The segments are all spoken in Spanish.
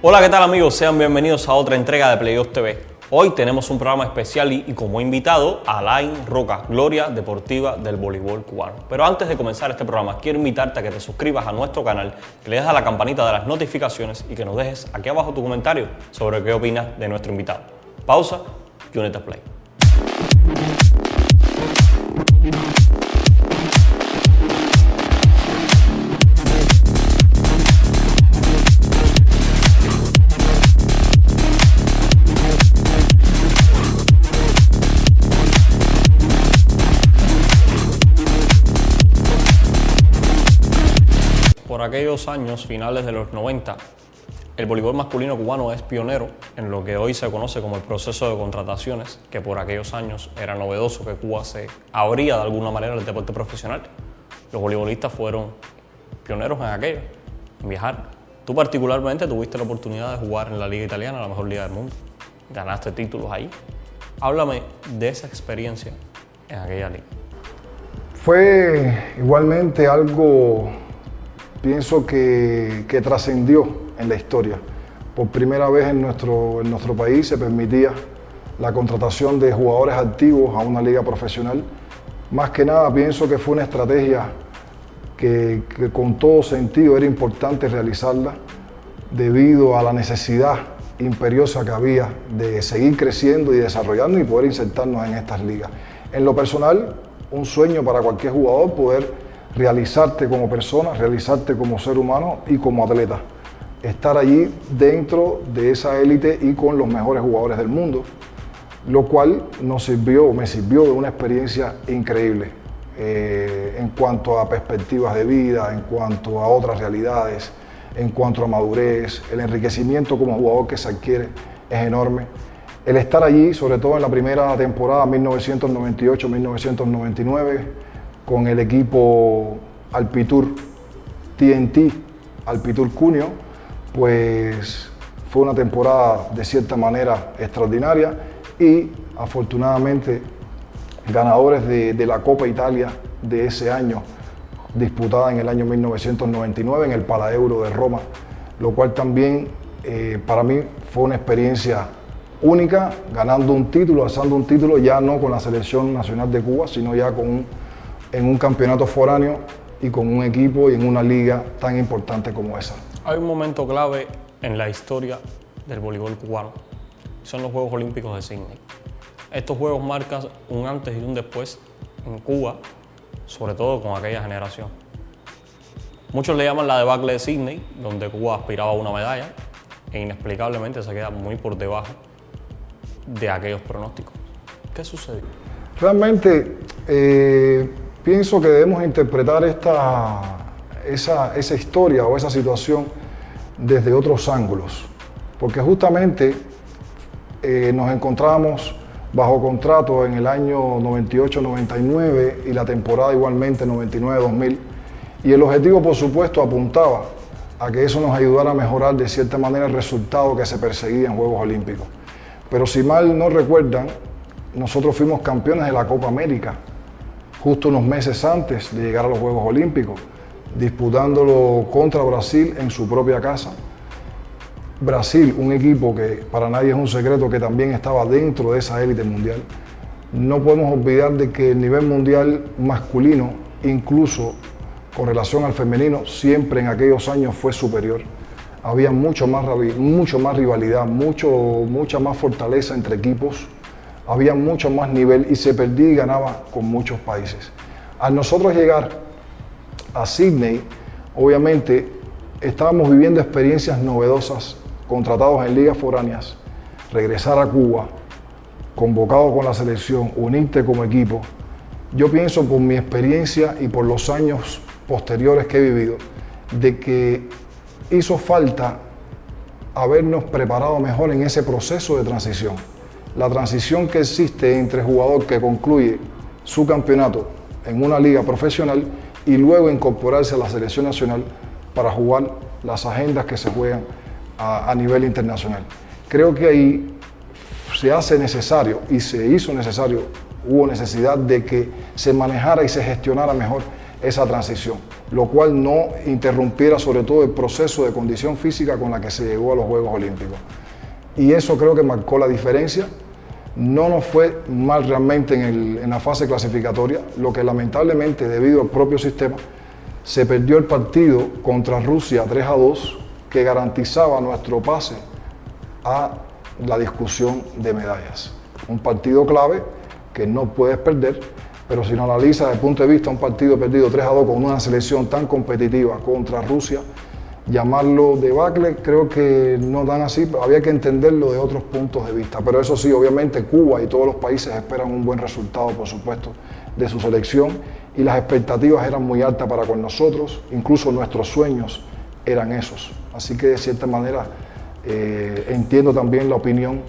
Hola, ¿qué tal amigos? Sean bienvenidos a otra entrega de Playoffs TV. Hoy tenemos un programa especial y, y como invitado a Alain Roca, gloria deportiva del voleibol cubano. Pero antes de comenzar este programa, quiero invitarte a que te suscribas a nuestro canal, que le des a la campanita de las notificaciones y que nos dejes aquí abajo tu comentario sobre qué opinas de nuestro invitado. Pausa y únete a Play. Por aquellos años, finales de los 90, el voleibol masculino cubano es pionero en lo que hoy se conoce como el proceso de contrataciones, que por aquellos años era novedoso que Cuba se abría de alguna manera al deporte profesional. Los voleibolistas fueron pioneros en aquello, en viajar. Tú particularmente tuviste la oportunidad de jugar en la liga italiana, la mejor liga del mundo. Ganaste títulos ahí. Háblame de esa experiencia en aquella liga. Fue igualmente algo, pienso que, que trascendió en la historia. Por primera vez en nuestro, en nuestro país se permitía la contratación de jugadores activos a una liga profesional. Más que nada pienso que fue una estrategia que, que con todo sentido era importante realizarla debido a la necesidad imperiosa que había de seguir creciendo y desarrollando y poder insertarnos en estas ligas. En lo personal, un sueño para cualquier jugador poder realizarte como persona, realizarte como ser humano y como atleta. Estar allí dentro de esa élite y con los mejores jugadores del mundo, lo cual nos sirvió, me sirvió de una experiencia increíble eh, en cuanto a perspectivas de vida, en cuanto a otras realidades, en cuanto a madurez, el enriquecimiento como jugador que se adquiere es enorme. El estar allí, sobre todo en la primera temporada, 1998-1999, con el equipo Alpitur TNT, Alpitur Cunio, pues fue una temporada de cierta manera extraordinaria y afortunadamente ganadores de, de la Copa Italia de ese año, disputada en el año 1999 en el Palaeuro de Roma, lo cual también eh, para mí fue una experiencia única, ganando un título, alzando un título ya no con la selección nacional de Cuba, sino ya con un, en un campeonato foráneo y con un equipo y en una liga tan importante como esa. Hay un momento clave en la historia del voleibol cubano. Son los Juegos Olímpicos de Sydney. Estos juegos marcan un antes y un después en Cuba, sobre todo con aquella generación. Muchos le llaman la debacle de Sydney, donde Cuba aspiraba a una medalla e inexplicablemente se queda muy por debajo de aquellos pronósticos. ¿Qué sucedió? Realmente eh, pienso que debemos interpretar esta, esa, esa historia o esa situación desde otros ángulos, porque justamente eh, nos encontrábamos bajo contrato en el año 98-99 y la temporada igualmente 99-2000 y el objetivo por supuesto apuntaba a que eso nos ayudara a mejorar de cierta manera el resultado que se perseguía en Juegos Olímpicos. Pero si mal no recuerdan, nosotros fuimos campeones de la Copa América justo unos meses antes de llegar a los Juegos Olímpicos, disputándolo contra Brasil en su propia casa. Brasil, un equipo que para nadie es un secreto que también estaba dentro de esa élite mundial. No podemos olvidar de que el nivel mundial masculino, incluso con relación al femenino, siempre en aquellos años fue superior. Había mucho más, mucho más rivalidad, mucho, mucha más fortaleza entre equipos, había mucho más nivel y se perdía y ganaba con muchos países. Al nosotros llegar a Sydney, obviamente estábamos viviendo experiencias novedosas, contratados en ligas foráneas, regresar a Cuba, convocado con la selección, unirte como equipo. Yo pienso por mi experiencia y por los años posteriores que he vivido, de que hizo falta habernos preparado mejor en ese proceso de transición. La transición que existe entre jugador que concluye su campeonato en una liga profesional y luego incorporarse a la selección nacional para jugar las agendas que se juegan a, nivel internacional. Creo que ahí se hace necesario y se hizo necesario, hubo necesidad de que se manejara y se gestionara mejor esa transición. lo cual no interrumpiera sobre todo el proceso de condición física con la que se llegó a los Juegos Olímpicos. Y eso creo que marcó la diferencia. No nos fue mal realmente en, en la fase clasificatoria, lo que lamentablemente debido al propio sistema se perdió el partido contra Rusia 3 a 2 que garantizaba nuestro pase a la discusión de medallas. Un partido clave que no puedes perder, pero si no analizas desde el punto de vista un partido perdido 3 a 2 con una selección tan competitiva contra Rusia, llamarlo debacle creo que no dan así, pero había que entenderlo de otros puntos de vista. Pero eso sí, obviamente Cuba y todos los países esperan un buen resultado, por supuesto, de su selección y las expectativas eran muy altas para con nosotros, incluso nuestros sueños eran esos. Así que de cierta manera eh, entiendo también la opinión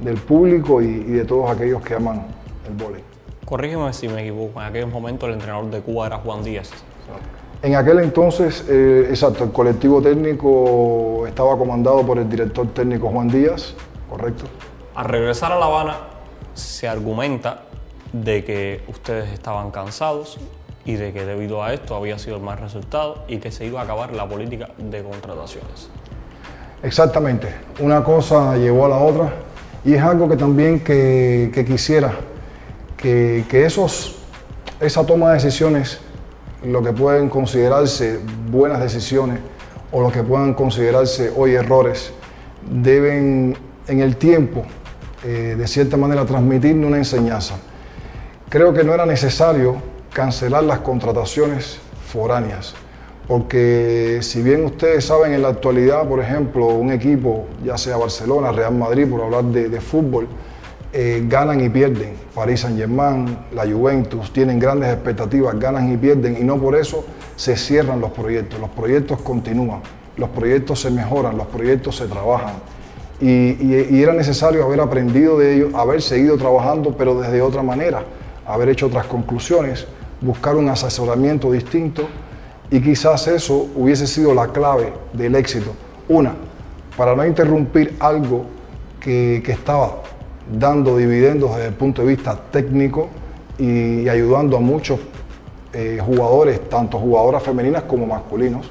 del público y, de todos aquellos que aman el vóley. Corrígeme si me equivoco, en aquel momento el entrenador de Cuba era Juan Díaz. En aquel entonces, eh, exacto, el colectivo técnico estaba comandado por el director técnico Juan Díaz, correcto. Al regresar a La Habana, se argumenta de que ustedes estaban cansados y de que debido a esto había sido el mal resultado y que se iba a acabar la política de contrataciones. Exactamente, una cosa llevó a la otra y es algo que también que, quisiera, que, esos, esa toma de decisiones, lo que pueden considerarse buenas decisiones o lo que puedan considerarse hoy errores, deben en el tiempo, eh, de cierta manera, transmitirnos una enseñanza. Creo que no era necesario cancelar las contrataciones foráneas. Porque si bien ustedes saben en la actualidad, por ejemplo, un equipo, ya sea Barcelona, Real Madrid, por hablar de, fútbol, eh, ganan y pierden. París Saint Germain, la Juventus, tienen grandes expectativas, ganan y pierden y no por eso se cierran los proyectos. Los proyectos continúan, los proyectos se mejoran, los proyectos se trabajan. y era necesario haber aprendido de ellos, haber seguido trabajando, pero desde otra manera, haber hecho otras conclusiones buscar un asesoramiento distinto y quizás eso hubiese sido la clave del éxito. Una, para no interrumpir algo que, estaba dando dividendos desde el punto de vista técnico y, ayudando a muchos eh, jugadores, tanto jugadoras femeninas como masculinos,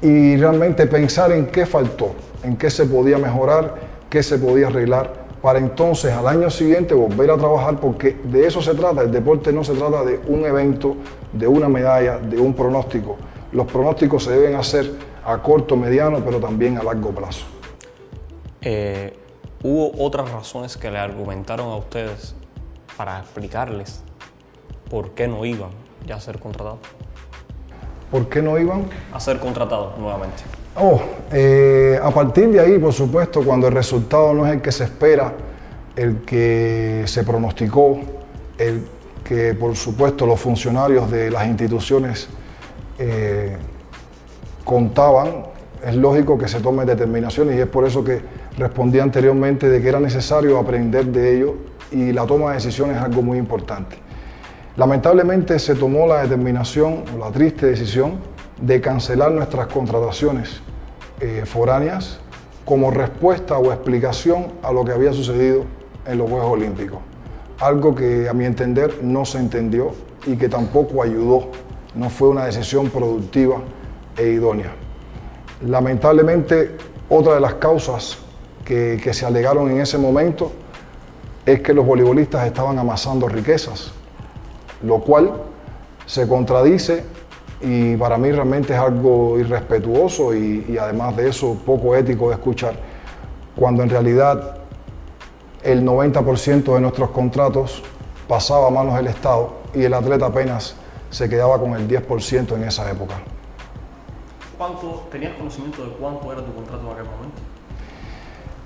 y realmente pensar en qué faltó, en qué se podía mejorar, qué se podía arreglar para entonces al año siguiente volver a trabajar porque de eso se trata, el deporte no se trata de un evento, de una medalla, de un pronóstico. Los pronósticos se deben hacer a corto, mediano, pero también a largo plazo. Eh, ¿Hubo otras razones que le argumentaron a ustedes para explicarles por qué no iban ya a ser contratados? ¿Por qué no iban? A ser contratados nuevamente. Oh, eh, a partir de ahí, por supuesto, cuando el resultado no es el que se espera, el que se pronosticó, el que por supuesto los funcionarios de las instituciones eh, contaban, es lógico que se tomen determinaciones y es por eso que respondí anteriormente de que era necesario aprender de ello y la toma de decisiones es algo muy importante. Lamentablemente se tomó la determinación, la triste decisión, de cancelar nuestras contrataciones eh, foráneas como respuesta o explicación a lo que había sucedido en los Juegos Olímpicos. Algo que a mi entender no se entendió y que tampoco ayudó, no fue una decisión productiva e idónea. Lamentablemente, otra de las causas que, que se alegaron en ese momento es que los voleibolistas estaban amasando riquezas, lo cual se contradice y para mí realmente es algo irrespetuoso y, además de eso poco ético de escuchar, cuando en realidad el 90% de nuestros contratos pasaba a manos del Estado y el atleta apenas se quedaba con el 10% en esa época. ¿Cuánto, ¿Tenías conocimiento de cuánto era tu contrato en aquel momento?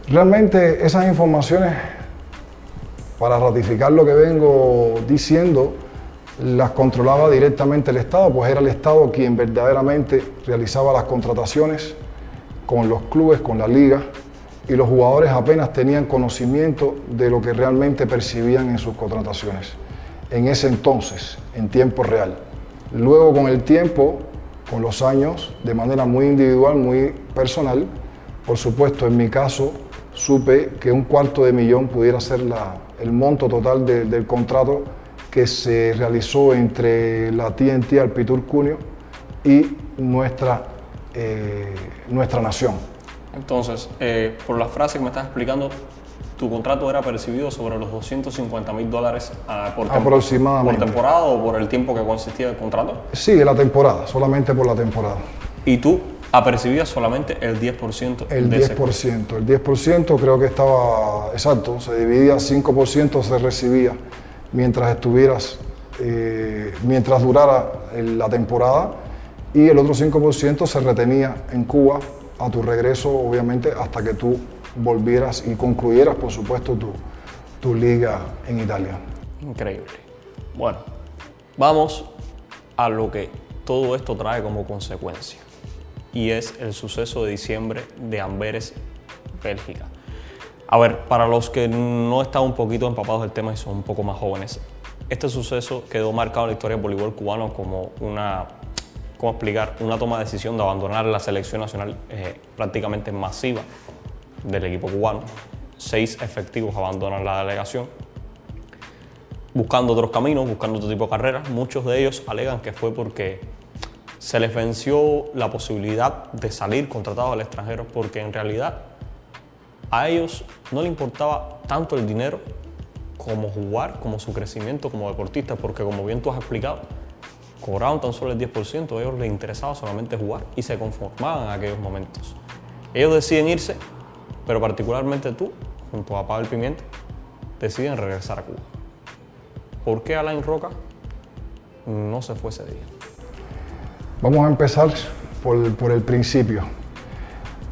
Realmente esas informaciones, para ratificar lo que vengo diciendo, las controlaba directamente el Estado, pues era el Estado quien verdaderamente realizaba las contrataciones con los clubes, con la liga, y los jugadores apenas tenían conocimiento de lo que realmente percibían en sus contrataciones, en ese entonces, en tiempo real. Luego con el tiempo, con los años, de manera muy individual, muy personal, por supuesto en mi caso supe que un cuarto de millón pudiera ser el monto total del contrato que se realizó entre la TNT Alpitur Cunio y nuestra, eh, nuestra nación. Entonces, eh, por la frase que me estás explicando, tu contrato era percibido sobre los 250 mil dólares ah, por, Aproximadamente. por temporada o por el tiempo que consistía el contrato. Sí, de la temporada, solamente por la temporada. Y tú apercibías solamente el 10% El de ese 10%, el 10% creo que estaba exacto, se dividía, 5% se recibía mientras estuvieras, eh, mientras durara la temporada y el otro 5% se retenía en Cuba a tu regreso, obviamente, hasta que tú volvieras y concluyeras, por supuesto, tu, tu liga en Italia. Increíble. Bueno, vamos a lo que todo esto trae como consecuencia. Y es el suceso de diciembre de Amberes, Bélgica. A ver, para los que no están un poquito empapados del tema y son un poco más jóvenes, este suceso quedó marcado en la historia del voleibol cubano como una, ¿cómo explicar? Una toma de decisión de abandonar la selección nacional eh, prácticamente masiva del equipo cubano. Seis efectivos abandonan la delegación buscando otros caminos, buscando otro tipo de carreras. Muchos de ellos alegan que fue porque se les venció la posibilidad de salir contratados al extranjero, porque en realidad a ellos no les importaba tanto el dinero como jugar, como su crecimiento como deportistas, porque como bien tú has explicado, cobraban tan solo el 10%, a ellos les interesaba solamente jugar y se conformaban en aquellos momentos. Ellos deciden irse, pero particularmente tú, junto a Pablo Pimienta, deciden regresar a Cuba. ¿Por qué Alain Roca no se fue ese día? Vamos a empezar por, el principio.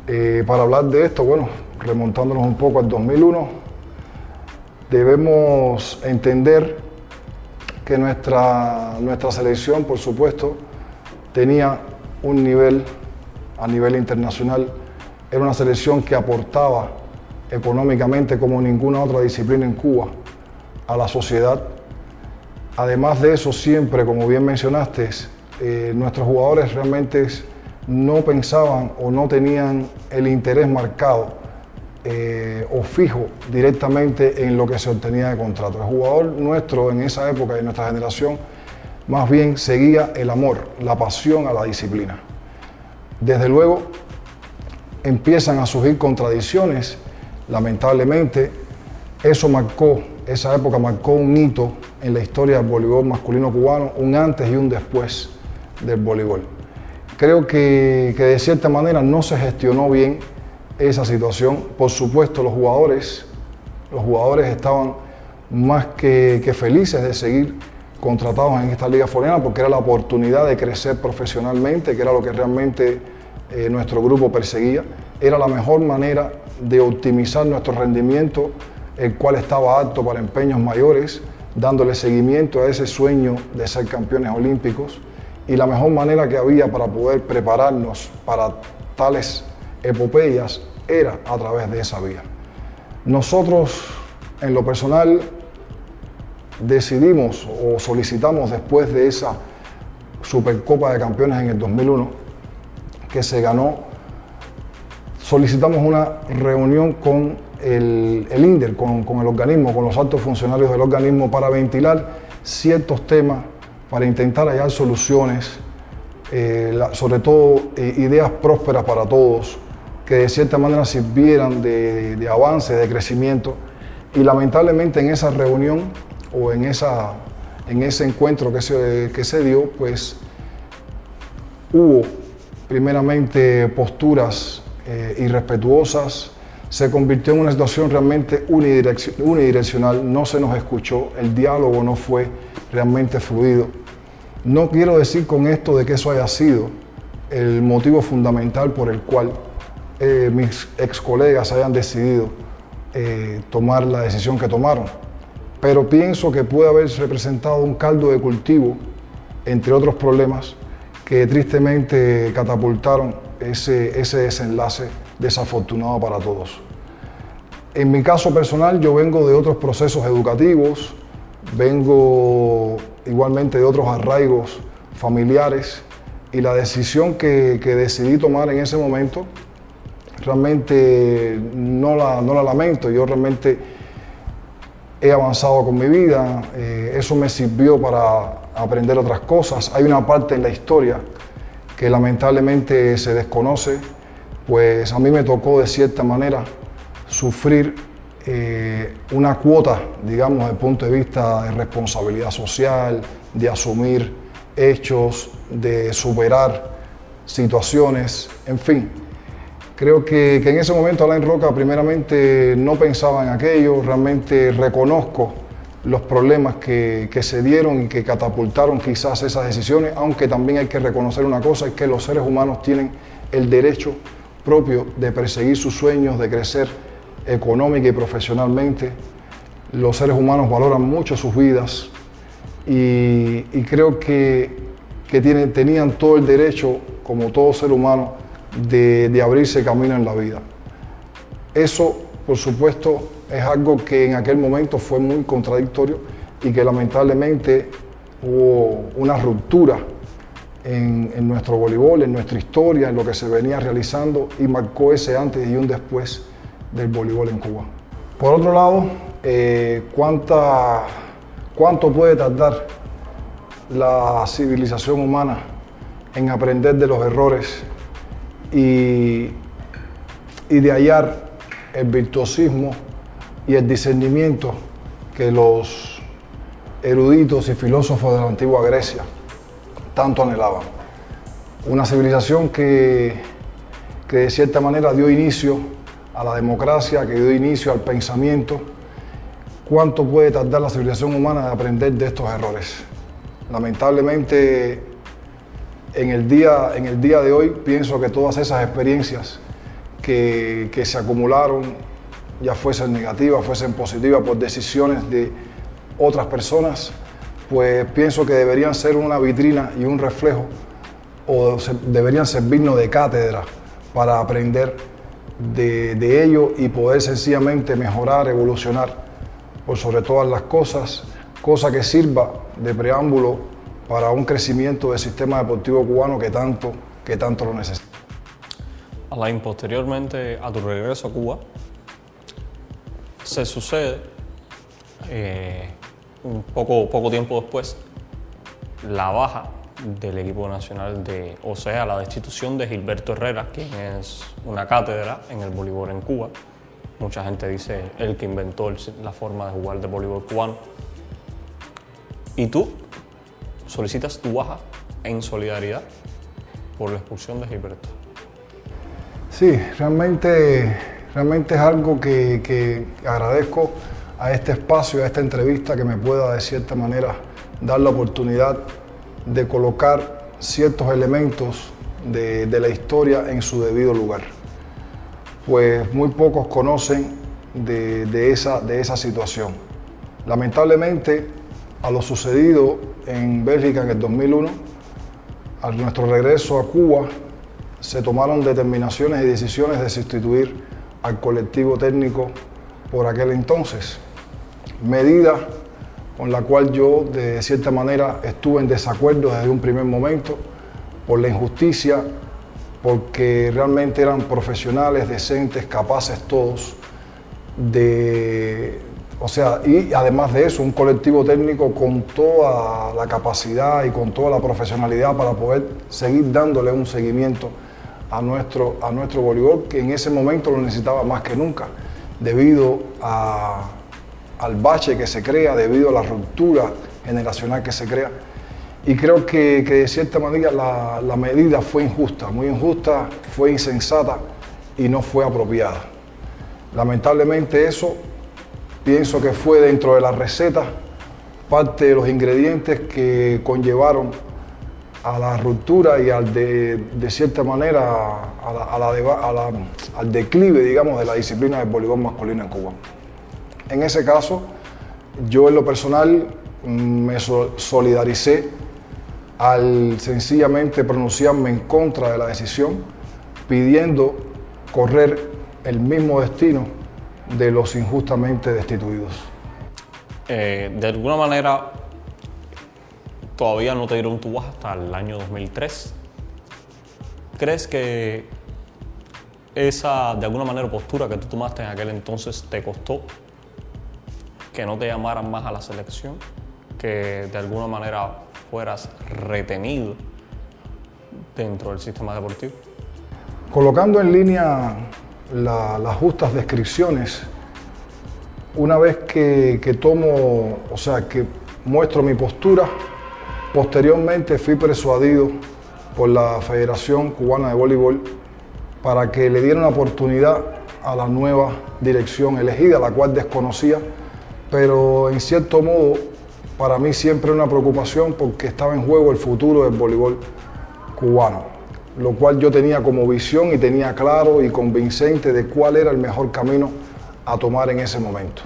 Eh, para hablar de esto, bueno, remontándonos un poco al 2001, debemos entender que nuestra, nuestra selección, por supuesto, tenía un nivel a nivel internacional. Era una selección que aportaba económicamente como ninguna otra disciplina en Cuba a la sociedad. Además de eso, siempre, como bien mencionaste, eh, nuestros jugadores realmente no pensaban o no tenían el interés marcado eh, o fijo directamente en lo que se obtenía de contrato. El jugador nuestro en esa época y nuestra generación más bien seguía el amor, la pasión a la disciplina. Desde luego empiezan a surgir contradicciones, lamentablemente eso marcó, esa época marcó un hito en la historia del voleibol masculino cubano, un antes y un después del voleibol. Creo que, que de cierta manera no se gestionó bien esa situación. Por supuesto, los jugadores, los jugadores estaban más que, que felices de seguir contratados en esta liga foreana porque era la oportunidad de crecer profesionalmente, que era lo que realmente eh, nuestro grupo perseguía. Era la mejor manera de optimizar nuestro rendimiento, el cual estaba apto para empeños mayores, dándole seguimiento a ese sueño de ser campeones olímpicos y la mejor manera que había para poder prepararnos para tales epopeyas era a través de esa vía. Nosotros, en lo personal, decidimos o solicitamos después de esa Supercopa de Campeones en el 2001, que se ganó, solicitamos una reunión con el, el INDER, con, con el organismo, con los altos funcionarios del organismo, para ventilar ciertos temas, para intentar hallar soluciones, eh, sobre todo eh, ideas prósperas para todos, que de cierta manera sirvieran de, avance, de crecimiento. Y lamentablemente en esa reunión o en, esa, en ese encuentro que se, que se dio, pues hubo primeramente posturas eh, irrespetuosas, se convirtió en una situación realmente unidirec- unidireccional, no se nos escuchó, el diálogo no fue realmente fluido. No quiero decir con esto de que eso haya sido el motivo fundamental por el cual eh, mis ex colegas hayan decidido eh, tomar la decisión que tomaron, pero pienso que puede haber representado un caldo de cultivo, entre otros problemas, que tristemente catapultaron ese, ese desenlace desafortunado para todos. En mi caso personal, yo vengo de otros procesos educativos, vengo igualmente de otros arraigos familiares y la decisión que, que decidí tomar en ese momento realmente no la, no la lamento, yo realmente he avanzado con mi vida, eh, eso me sirvió para aprender otras cosas. Hay una parte en la historia que lamentablemente se desconoce, pues a mí me tocó de cierta manera sufrir eh, una cuota, digamos, desde el punto de vista de responsabilidad social, de asumir hechos, de superar situaciones, en fin. Creo que, en ese momento Alain Roca primeramente no pensaba en aquello, realmente reconozco los problemas que, que, se dieron y que catapultaron quizás esas decisiones, aunque también hay que reconocer una cosa, es que los seres humanos tienen el derecho propio de perseguir sus sueños, de crecer económica y profesionalmente. Los seres humanos valoran mucho sus vidas y, creo que, que tienen, tenían todo el derecho, como todo ser humano, de, de abrirse camino en la vida. Eso, por supuesto, es algo que en aquel momento fue muy contradictorio y que lamentablemente hubo una ruptura en, en, nuestro voleibol, en nuestra historia, en lo que se venía realizando y marcó ese antes y un después del voleibol en Cuba. Por otro lado, eh, ¿cuánta, ¿cuánto puede tardar la civilización humana en aprender de los errores y, y de hallar el virtuosismo y el discernimiento que los eruditos y filósofos de la antigua Grecia tanto anhelaban? Una civilización que, que de cierta manera dio inicio a la democracia, que dio inicio al pensamiento, ¿cuánto puede tardar la civilización humana de aprender de estos errores? Lamentablemente, en el día, en el día de hoy pienso que todas esas experiencias que, que se acumularon, ya fuesen negativas, fuesen positivas por decisiones de otras personas, pues pienso que deberían ser una vitrina y un reflejo o deberían servirnos de cátedra para aprender de, ello y poder sencillamente mejorar, evolucionar por sobre todas las cosas, cosa que sirva de preámbulo para un crecimiento del sistema deportivo cubano que tanto, que tanto lo necesita. Alain, posteriormente a tu regreso a Cuba, se sucede eh, un poco, poco tiempo después la baja del equipo nacional de, o sea, la destitución de Gilberto Herrera, quien es una cátedra en el voleibol en Cuba. Mucha gente dice él que inventó la forma de jugar de voleibol cubano. Y tú solicitas tu baja en solidaridad por la expulsión de Gilberto. Sí, realmente, realmente es algo que, que agradezco a este espacio, a esta entrevista que me pueda de cierta manera dar la oportunidad de colocar ciertos elementos de, la historia en su debido lugar. Pues muy pocos conocen de, esa, de esa situación. Lamentablemente, a lo sucedido en Bélgica en el 2001, a nuestro regreso a Cuba, se tomaron determinaciones y decisiones de sustituir al colectivo técnico por aquel entonces. Medidas con la cual yo de cierta manera estuve en desacuerdo desde un primer momento por la injusticia, porque realmente eran profesionales, decentes, capaces todos de, o sea, y además de eso, un colectivo técnico con toda la capacidad y con toda la profesionalidad para poder seguir dándole un seguimiento a nuestro, a nuestro voleibol, que en ese momento lo necesitaba más que nunca, debido a al bache que se crea debido a la ruptura generacional que se crea. Y creo que, de cierta manera la, medida fue injusta, muy injusta, fue insensata y no fue apropiada. Lamentablemente eso pienso que fue dentro de la receta parte de los ingredientes que conllevaron a la ruptura y al de, de cierta manera al declive, digamos, de la disciplina del voleibol masculino en Cuba. En ese caso, yo en lo personal me solidaricé al sencillamente pronunciarme en contra de la decisión, pidiendo correr el mismo destino de los injustamente destituidos. Eh, de alguna manera, todavía no te dieron tu baja hasta el año 2003. ¿Crees que esa, de alguna manera, postura que tú tomaste en aquel entonces te costó que no te llamaran más a la selección, que de alguna manera fueras retenido dentro del sistema deportivo? Colocando en línea las justas descripciones, una vez que, que tomo, o sea, que muestro mi postura, posteriormente fui persuadido por la Federación Cubana de Voleibol para que le diera una oportunidad a la nueva dirección elegida, la cual desconocía, pero en cierto modo para mí siempre una preocupación porque estaba en juego el futuro del voleibol cubano, lo cual yo tenía como visión y tenía claro y convincente de cuál era el mejor camino a tomar en ese momento.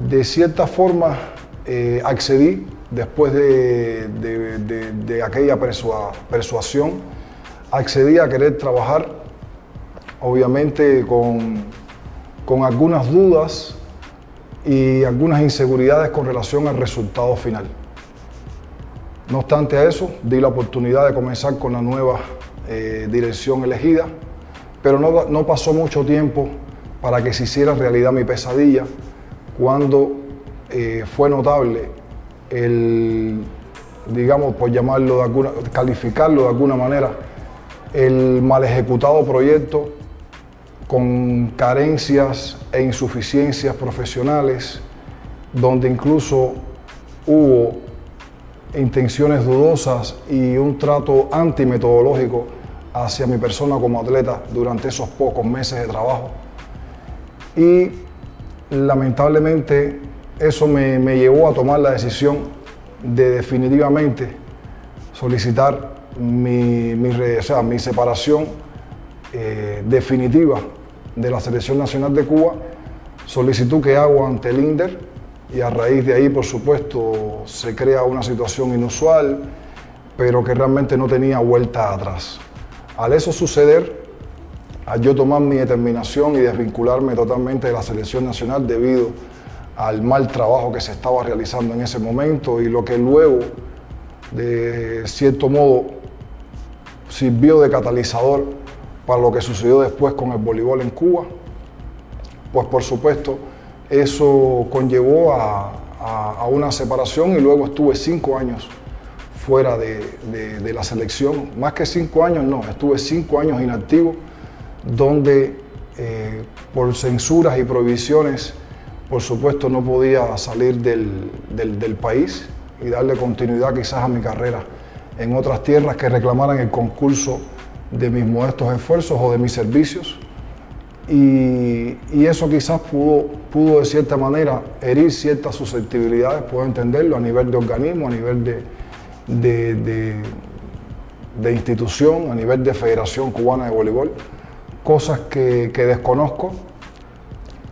De cierta forma eh, accedí después de, de, aquella persuasión, accedí a querer trabajar, obviamente con, con algunas dudas y algunas inseguridades con relación al resultado final. No obstante a eso, di la oportunidad de comenzar con la nueva eh, dirección elegida, pero no, no, pasó mucho tiempo para que se hiciera realidad mi pesadilla cuando eh, fue notable el, digamos, por llamarlo de alguna, calificarlo de alguna manera, el mal ejecutado proyecto con carencias e insuficiencias profesionales, donde incluso hubo intenciones dudosas y un trato antimetodológico hacia mi persona como atleta durante esos pocos meses de trabajo. Y lamentablemente eso me, llevó a tomar la decisión de definitivamente solicitar mi, mi separación eh, definitiva de la Selección Nacional de Cuba, solicitud que hago ante el INDER y a raíz de ahí, por supuesto, se crea una situación inusual, pero que realmente no tenía vuelta atrás. Al eso suceder, al yo tomar mi determinación y desvincularme totalmente de la selección nacional debido al mal trabajo que se estaba realizando en ese momento y lo que luego, de cierto modo, sirvió de catalizador para lo que sucedió después con el voleibol en Cuba, pues por supuesto eso conllevó a, una separación y luego estuve cinco años fuera de, la selección, más que cinco años no, estuve cinco años inactivo, donde eh, por censuras y prohibiciones, por supuesto no podía salir del, del país y darle continuidad quizás a mi carrera en otras tierras que reclamaran el concurso de mis modestos esfuerzos o de mis servicios. Y, eso quizás pudo, pudo de cierta manera herir ciertas susceptibilidades, puedo entenderlo, a nivel de organismo, a nivel de, de, de, institución, a nivel de Federación Cubana de Voleibol, cosas que, que, desconozco,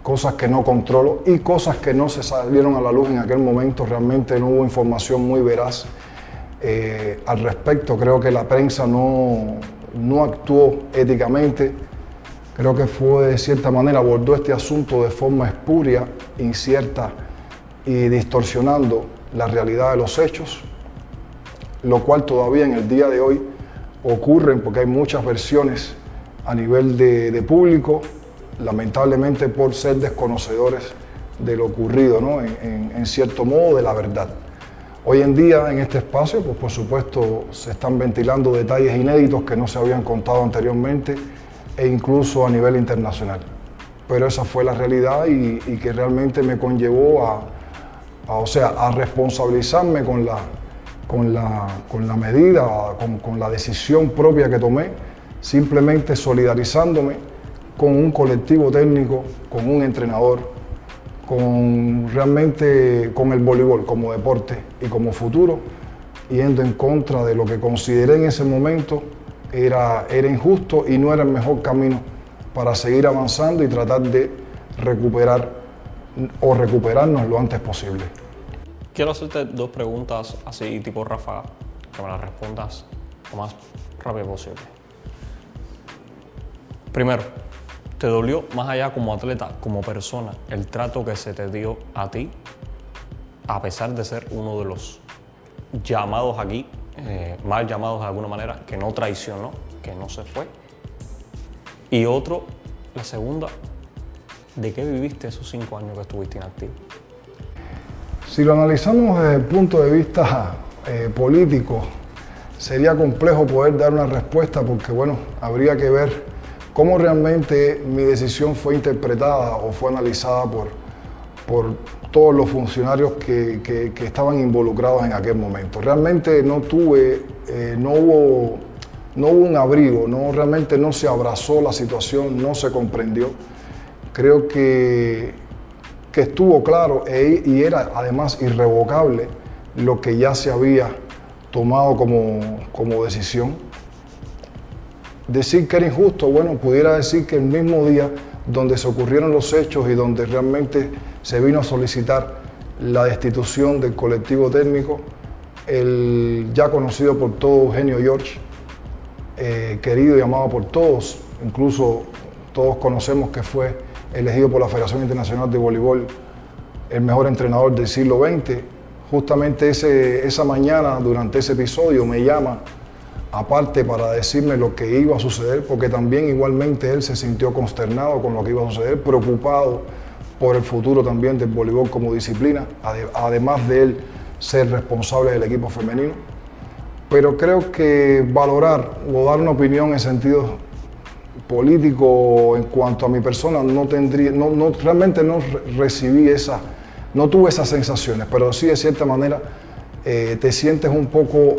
cosas que no controlo y cosas que no se salieron a la luz en aquel momento, realmente no hubo información muy veraz eh, al respecto, creo que la prensa no, no actuó éticamente, creo que fue de cierta manera, abordó este asunto de forma espuria, incierta y distorsionando la realidad de los hechos, lo cual todavía en el día de hoy ocurre porque hay muchas versiones a nivel de, público, lamentablemente por ser desconocedores de lo ocurrido, ¿no? en cierto modo de la verdad. Hoy en día en este espacio, pues por supuesto se están ventilando detalles inéditos que no se habían contado anteriormente e incluso a nivel internacional. Pero esa fue la realidad y, que realmente me conllevó a, o sea, a responsabilizarme con la, con la, con la medida, con, con la decisión propia que tomé, simplemente solidarizándome con un colectivo técnico, con un entrenador, con realmente con el voleibol como deporte y como futuro, yendo en contra de lo que consideré en ese momento era, era injusto y no era el mejor camino para seguir avanzando y tratar de recuperar o recuperarnos lo antes posible. Quiero hacerte dos preguntas así tipo Rafa, que me las respondas lo más rápido posible. Primero, ¿Te dolió más allá como atleta, como persona, el trato que se te dio a ti, a pesar de ser uno de los llamados aquí, eh, mal llamados de alguna manera, que no traicionó, que no se fue? Y otro, la segunda, ¿de qué viviste esos cinco años que estuviste inactivo? Si lo analizamos desde el punto de vista eh, político, sería complejo poder dar una respuesta porque, bueno, habría que ver cómo realmente mi decisión fue interpretada o fue analizada por, por todos los funcionarios que, que, estaban involucrados en aquel momento. Realmente no tuve, eh, no, hubo, no hubo un abrigo, no, realmente no se abrazó la situación, no se comprendió. Creo que, que estuvo claro e, y era además irrevocable lo que ya se había tomado como, como decisión. Decir que era injusto, bueno, pudiera decir que el mismo día donde se ocurrieron los hechos y donde realmente se vino a solicitar la destitución del colectivo técnico, el ya conocido por todos Eugenio George, eh, querido y amado por todos, incluso todos conocemos que fue elegido por la Federación Internacional de Voleibol el mejor entrenador del siglo XX, justamente ese, esa mañana, durante ese episodio, me llama aparte para decirme lo que iba a suceder, porque también igualmente él se sintió consternado con lo que iba a suceder, preocupado por el futuro también del voleibol como disciplina, además de él ser responsable del equipo femenino. Pero creo que valorar o dar una opinión en sentido político en cuanto a mi persona no tendría, no, realmente no recibí esa no tuve esas sensaciones, pero sí de cierta manera eh, te sientes un poco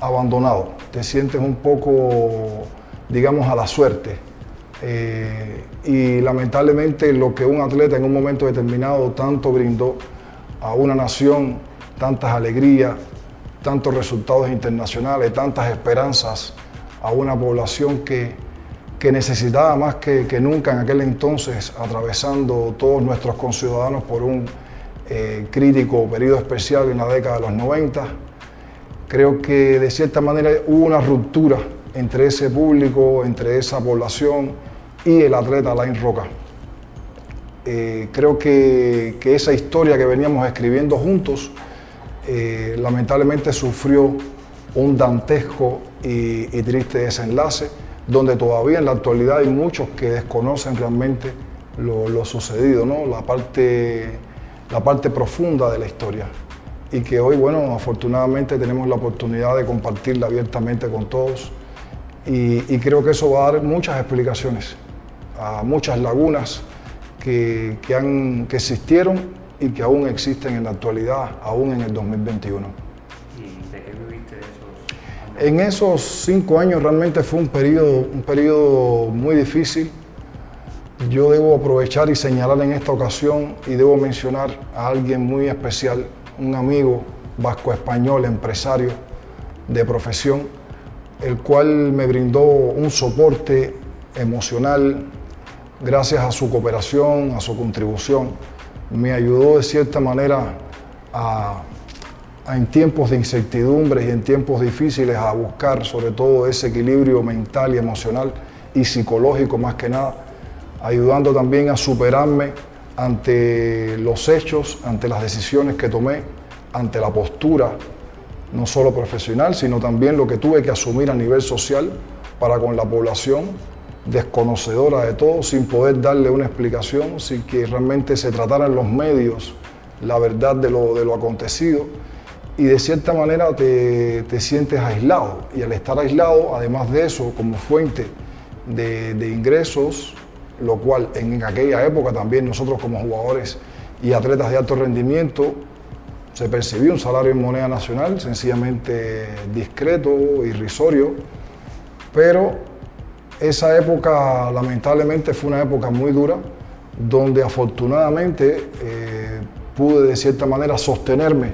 abandonado, te sientes un poco, digamos, a la suerte. Eh, y lamentablemente lo que un atleta en un momento determinado tanto brindó a una nación, tantas alegrías, tantos resultados internacionales, tantas esperanzas a una población que, que necesitaba más que, nunca en aquel entonces, atravesando todos nuestros conciudadanos por un eh, crítico periodo especial en la década de los 90. Creo que de cierta manera hubo una ruptura entre ese público, entre esa población y el atleta Alain Roca. Eh, creo que, esa historia que veníamos escribiendo juntos eh, lamentablemente sufrió un dantesco y, triste desenlace, donde todavía en la actualidad hay muchos que desconocen realmente lo, lo sucedido, ¿no? la parte la parte profunda de la historia y que hoy, bueno, afortunadamente tenemos la oportunidad de compartirla abiertamente con todos y, creo que eso va a dar muchas explicaciones a muchas lagunas que, han, que existieron y que aún existen en la actualidad, aún en el 2021. ¿Y de qué viviste esos años? En esos cinco años realmente fue un periodo, un periodo muy difícil, yo debo aprovechar y señalar en esta ocasión y debo mencionar a alguien muy especial, un amigo vasco-español, empresario de profesión, el cual me brindó un soporte emocional gracias a su cooperación, a su contribución. Me ayudó de cierta manera a, en tiempos de incertidumbre y en tiempos difíciles a buscar sobre todo ese equilibrio mental y emocional y psicológico más que nada ayudando también a superarme ante los hechos, ante las decisiones que tomé, ante la postura, no solo profesional, sino también lo que tuve que asumir a nivel social para con la población desconocedora de todo, sin poder darle una explicación, sin que realmente se tratara en los medios la verdad de lo, de lo acontecido. Y de cierta manera te, te, sientes aislado. Y al estar aislado, además de eso, como fuente de, de ingresos, lo cual en aquella época también nosotros como jugadores y atletas de alto rendimiento se percibía un salario en moneda nacional sencillamente discreto, irrisorio, pero esa época lamentablemente fue una época muy dura donde afortunadamente eh, pude de cierta manera sostenerme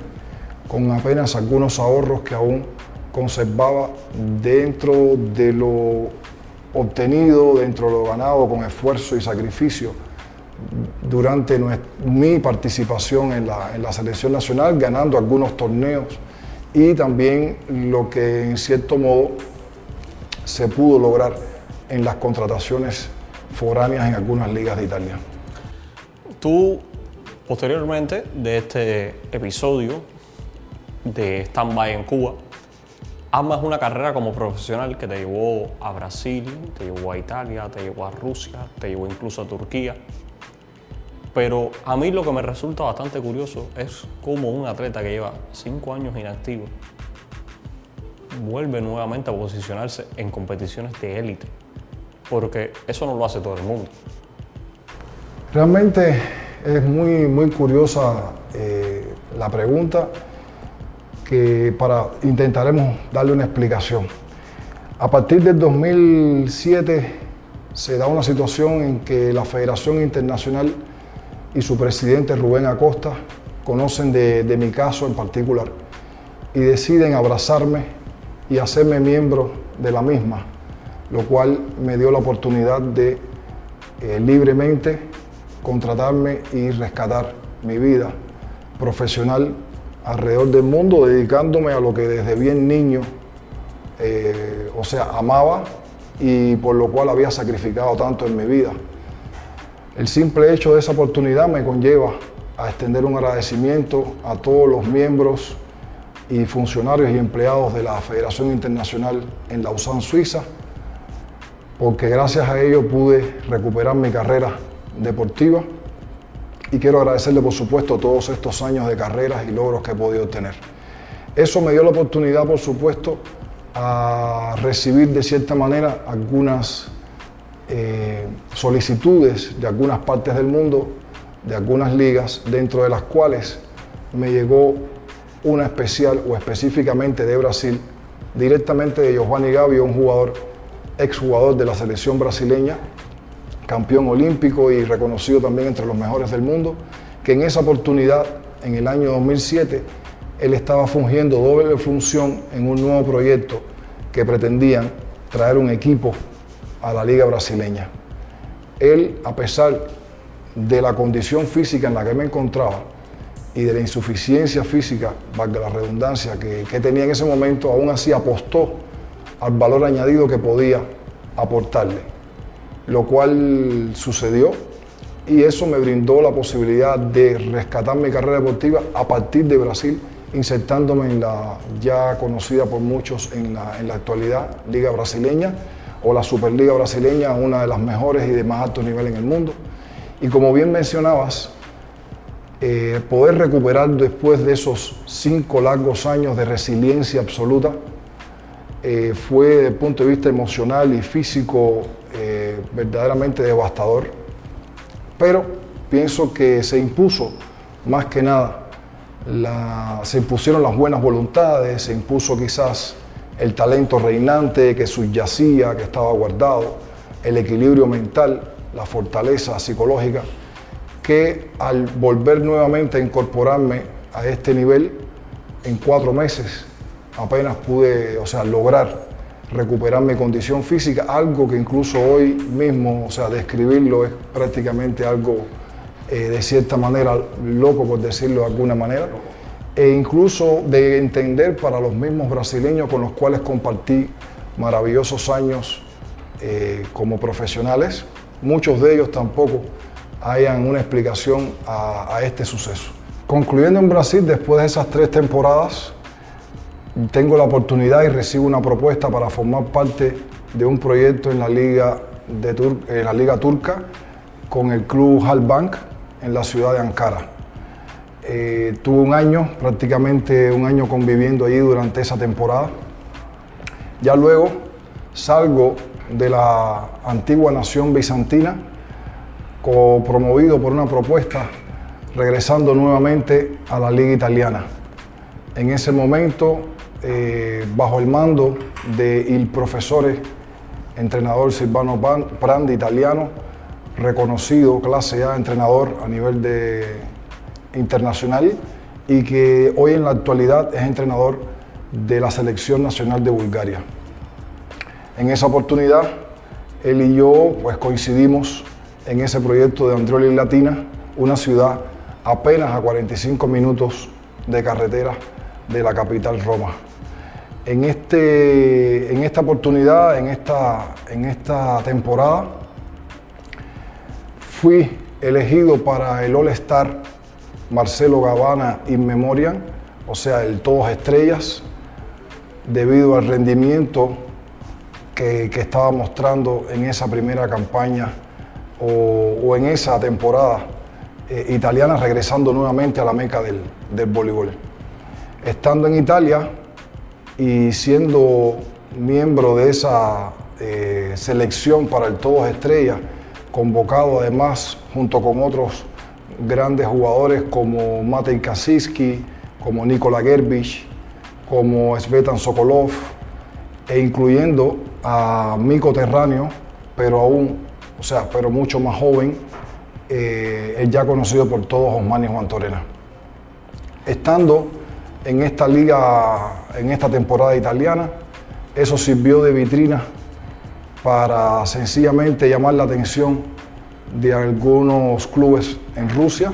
con apenas algunos ahorros que aún conservaba dentro de lo obtenido dentro de lo ganado con esfuerzo y sacrificio durante mi participación en la, selección nacional, ganando algunos torneos y también lo que en cierto modo se pudo lograr en las contrataciones foráneas en algunas ligas de Italia. Tú, posteriormente de este episodio de stand-by en Cuba, Amas una carrera como profesional que te llevó a Brasil, te llevó a Italia, te llevó a Rusia, te llevó incluso a Turquía. Pero a mí lo que me resulta bastante curioso es cómo un atleta que lleva cinco años inactivo vuelve nuevamente a posicionarse en competiciones de élite, porque eso no lo hace todo el mundo. Realmente es muy, muy curiosa eh, la pregunta que para intentaremos darle una explicación. A partir del 2007 se da una situación en que la Federación Internacional y su presidente Rubén Acosta conocen de, mi caso en particular y deciden abrazarme y hacerme miembro de la misma, lo cual me dio la oportunidad de eh, libremente contratarme y rescatar mi vida profesional alrededor del mundo, dedicándome a lo que desde bien niño, eh, o sea, amaba y por lo cual había sacrificado tanto en mi vida. El simple hecho de esa oportunidad me conlleva a extender un agradecimiento a todos los miembros y funcionarios y empleados de la Federación Internacional en Lausanne, Suiza, porque gracias a ello pude recuperar mi carrera deportiva y quiero agradecerle por supuesto todos estos años de carreras y logros que he podido tener. Eso me dio la oportunidad, por supuesto, a recibir de cierta manera algunas eh, solicitudes de algunas partes del mundo, de algunas ligas, dentro de las cuales me llegó una especial o específicamente de Brasil, directamente de Giovanni Gavio, un jugador, exjugador de la selección brasileña, campeón olímpico y reconocido también entre los mejores del mundo, que en esa oportunidad, en el año 2007, él estaba fungiendo doble función en un nuevo proyecto que pretendían traer un equipo a la liga brasileña. Él, a pesar de la condición física en la que me encontraba, y de la insuficiencia física, valga la redundancia, que, tenía en ese momento, aún así apostó al valor añadido que podía aportarle, lo cual sucedió y eso me brindó la posibilidad de rescatar mi carrera deportiva a partir de Brasil, insertándome en la ya conocida por muchos en la, en la actualidad Liga Brasileña o la Superliga Brasileña, una de las mejores y de más alto nivel en el mundo. Y como bien mencionabas, eh, poder recuperar después de esos cinco largos años de resiliencia absoluta eh, fue desde el punto de vista emocional y físico eh, verdaderamente devastador. Pero pienso que se impuso más que nada, se impusieron las buenas voluntades, se impuso quizás el talento reinante que subyacía, que estaba guardado, el equilibrio mental, la fortaleza psicológica que al volver nuevamente a incorporarme a este nivel, en cuatro meses apenas pude, o sea, lograr recuperar mi condición física, algo que incluso hoy mismo, o sea, describirlo es prácticamente algo eh, de cierta manera loco, por decirlo de alguna manera, e incluso de entender para los mismos brasileños con los cuales compartí maravillosos años eh, como profesionales, muchos de ellos tampoco hayan una explicación a, este suceso. Concluyendo en Brasil, después de esas tres temporadas, tengo la oportunidad y recibo una propuesta para formar parte de un proyecto en la Liga, de la Liga Turca con el club Halbank en la ciudad de Ankara. Eh, tuve un año, prácticamente un año conviviendo allí durante esa temporada. Ya luego salgo de la antigua nación bizantina promovido por una propuesta regresando nuevamente a la liga italiana. En ese momento, eh, bajo el mando del profesor entrenador Silvano Prandi, italiano, reconocido clase A entrenador a nivel de, internacional y que hoy en la actualidad es entrenador de la selección nacional de Bulgaria. En esa oportunidad, él y yo pues, coincidimos en ese proyecto de Andrioli Latina, una ciudad apenas a 45 minutos de carretera de la capital Roma. En, este, en esta oportunidad, en esta, en esta temporada, fui elegido para el All-Star Marcelo Gavana In Memoriam, o sea, el Todos Estrellas, debido al rendimiento que, que estaba mostrando en esa primera campaña o, en esa temporada eh, italiana regresando nuevamente a la meca del, del voleibol. Estando en Italia y siendo miembro de esa eh, selección para el Todos Estrellas, convocado además junto con otros grandes jugadores como Matej Kasiski, como Nikola Gerbich, como Svetan Sokolov, e incluyendo a Mico Terráneo, pero aún, o sea, pero mucho más joven, eh, el ya conocido por todos Osmani Juan Torena. Estando en esta liga, en esta temporada italiana, eso sirvió de vitrina para sencillamente llamar la atención de algunos clubes en Rusia,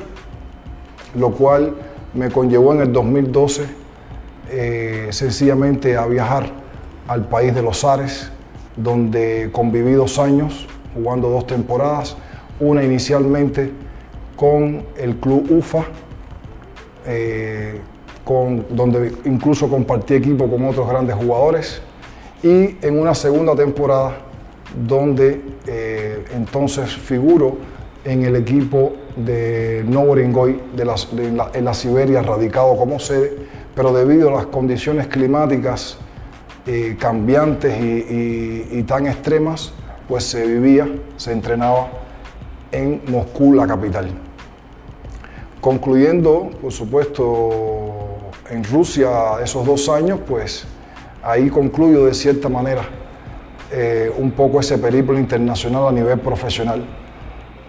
lo cual me conllevó en el 2012 eh, sencillamente a viajar al país de los Ares, donde conviví dos años jugando dos temporadas, una inicialmente con el club UFA, eh, con, donde incluso compartí equipo con otros grandes jugadores, y en una segunda temporada donde eh, entonces figuro en el equipo de Novoringoy de, de la, en la Siberia, radicado como sede, pero debido a las condiciones climáticas eh, cambiantes y, tan extremas, pues se vivía, se entrenaba en Moscú, la capital. Concluyendo, por supuesto, en Rusia esos dos años, pues ahí concluyo de cierta manera eh, un poco ese periplo internacional a nivel profesional,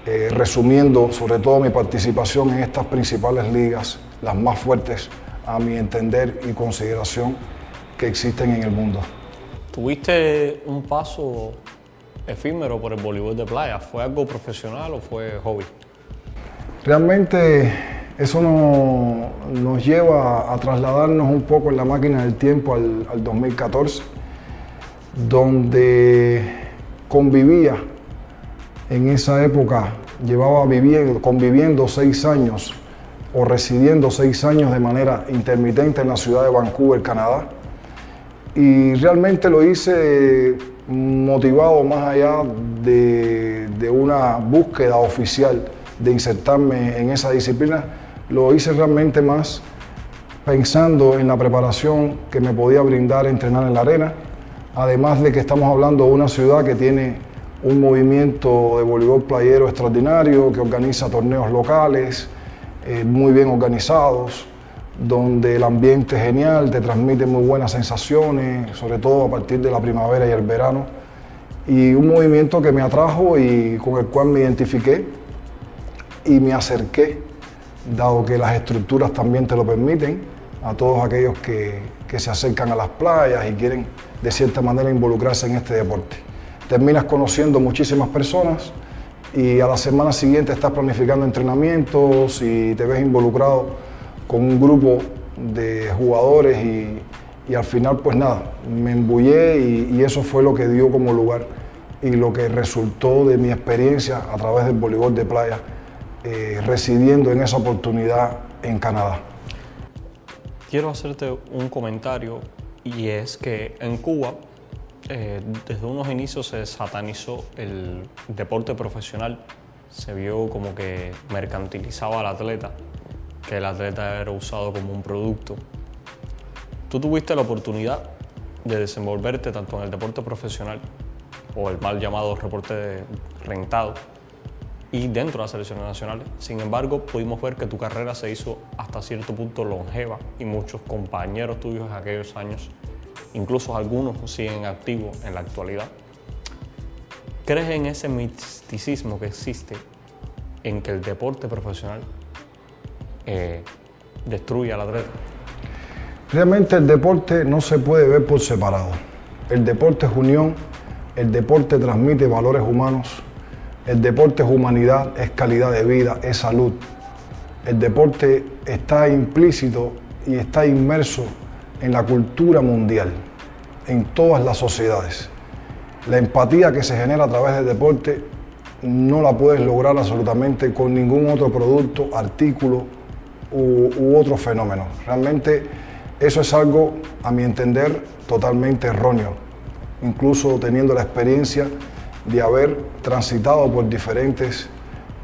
eh, resumiendo sobre todo mi participación en estas principales ligas, las más fuertes a mi entender y consideración que existen en el mundo. ¿Tuviste un paso efímero por el voleibol de playa? ¿Fue algo profesional o fue hobby? Realmente eso nos lleva a trasladarnos un poco en la máquina del tiempo al, al 2014 donde convivía en esa época, llevaba viviendo, conviviendo seis años o residiendo seis años de manera intermitente en la ciudad de Vancouver, Canadá. Y realmente lo hice motivado más allá de, de una búsqueda oficial de insertarme en esa disciplina, lo hice realmente más pensando en la preparación que me podía brindar entrenar en la arena, además de que estamos hablando de una ciudad que tiene un movimiento de voleibol playero extraordinario, que organiza torneos locales, eh, muy bien organizados, donde el ambiente es genial, te transmite muy buenas sensaciones, sobre todo a partir de la primavera y el verano. Y un movimiento que me atrajo y con el cual me identifiqué y me acerqué, dado que las estructuras también te lo permiten, a todos aquellos que, que se acercan a las playas y quieren de cierta manera involucrarse en este deporte. Terminas conociendo muchísimas personas y a la semana siguiente estás planificando entrenamientos y te ves involucrado con un grupo de jugadores y, al final pues nada, me embullé y, eso fue lo que dio como lugar y lo que resultó de mi experiencia a través del voleibol de playa, eh, residiendo en esa oportunidad en Canadá. Quiero hacerte un comentario y es que en Cuba eh, desde unos inicios se satanizó el deporte profesional, se vio como que mercantilizaba al atleta, que el atleta era usado como un producto. Tú tuviste la oportunidad de desenvolverte tanto en el deporte profesional o el mal llamado deporte rentado y dentro de las selecciones nacionales. Sin embargo, pudimos ver que tu carrera se hizo hasta cierto punto longeva y muchos compañeros tuyos en aquellos años, incluso algunos siguen activos en la actualidad. ¿Crees en ese misticismo que existe en que el deporte profesional eh, destruye al atleta? Realmente el deporte no se puede ver por separado. El deporte es unión, el deporte transmite valores humanos el deporte es humanidad, es calidad de vida, es salud. El deporte está implícito y está inmerso en la cultura mundial, en todas las sociedades. La empatía que se genera a través del deporte no la puedes lograr absolutamente con ningún otro producto, artículo u, otro fenómeno. Realmente eso es algo, a mi entender, totalmente erróneo. Incluso teniendo la experiencia de haber transitado por diferentes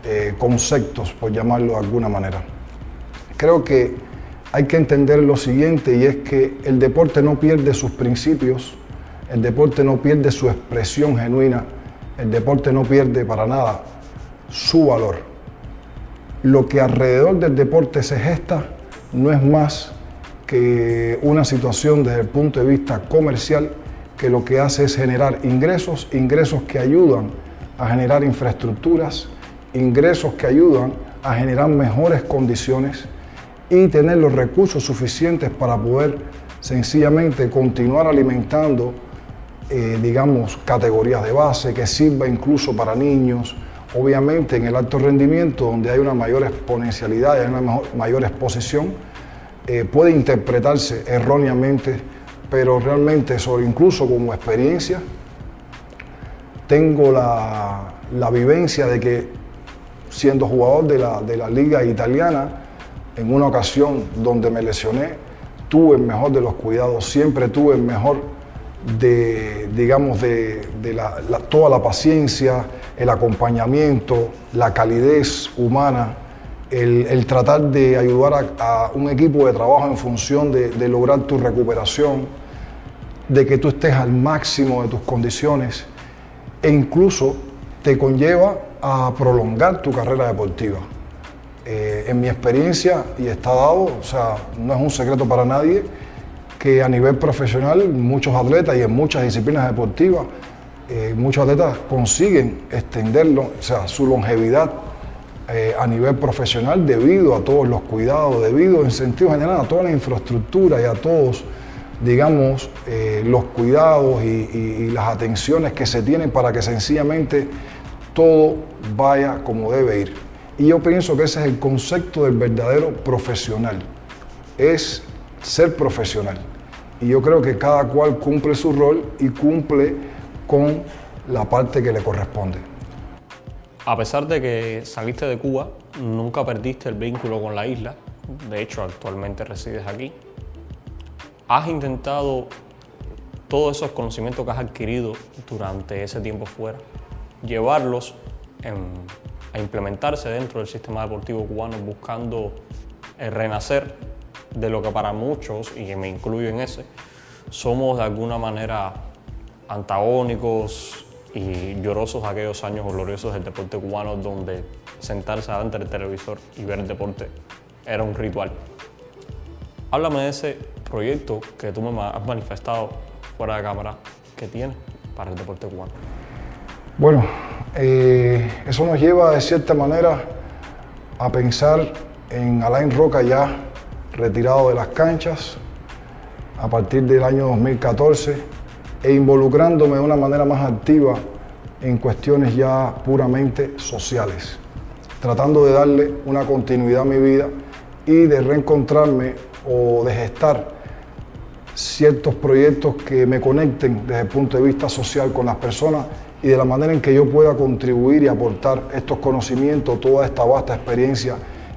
eh, conceptos, por llamarlo de alguna manera. Creo que hay que entender lo siguiente y es que el deporte no pierde sus principios, el deporte no pierde su expresión genuina, el deporte no pierde para nada su valor. Lo que alrededor del deporte se gesta no es más que una situación desde el punto de vista comercial que lo que hace es generar ingresos, ingresos que ayudan a generar infraestructuras, ingresos que ayudan a generar mejores condiciones y tener los recursos suficientes para poder sencillamente continuar alimentando, eh, digamos, categorías de base que sirva incluso para niños. Obviamente en el alto rendimiento, donde hay una mayor exponencialidad y hay una mayor exposición, eh, puede interpretarse erróneamente, pero realmente eso incluso como experiencia, tengo la, la vivencia de que siendo jugador de la, de la liga italiana, en una ocasión donde me lesioné, tuve el mejor de los cuidados, siempre tuve el mejor de, digamos, de, toda la paciencia, el acompañamiento, la calidez humana, el, tratar de ayudar a, un equipo de trabajo en función de, lograr tu recuperación, de que tú estés al máximo de tus condiciones e incluso te conlleva a prolongar tu carrera deportiva. Eh, en mi experiencia, y está dado, o sea, no es un secreto para nadie, que a nivel profesional muchos atletas y en muchas disciplinas deportivas, eh, muchos atletas consiguen extenderlo, o sea, su longevidad eh, a nivel profesional debido a todos los cuidados, debido en sentido general a toda la infraestructura y a todos, digamos, los cuidados y las atenciones que se tienen para que sencillamente todo vaya como debe ir. Y yo pienso que ese es el concepto del verdadero profesional, es ser profesional. Y yo creo que cada cual cumple su rol y cumple con la parte que le corresponde. A pesar de que saliste de Cuba, nunca perdiste el vínculo con la isla. De hecho, actualmente resides aquí. Has intentado todos esos conocimientos que has adquirido durante ese tiempo fuera, llevarlos a implementarse dentro del sistema deportivo cubano buscando el renacer de lo que para muchos, y me incluyo en ese, somos de alguna manera antagónicos y llorosos aquellos años gloriosos del deporte cubano donde sentarse delante del televisor y ver el deporte era un ritual. Háblame de ese proyecto que tú me has manifestado fuera de cámara que tienes para el deporte cubano. Bueno, eh, eso nos lleva de cierta manera a pensar en Alain Roca ya retirado de las canchas a partir del año 2014 e involucrándome de una manera más activa en cuestiones ya puramente sociales, tratando de darle una continuidad a mi vida y de reencontrarme o de gestar ciertos proyectos que me conecten desde el punto de vista social con las personas y de la manera en que yo pueda contribuir y aportar estos conocimientos, toda esta vasta experiencia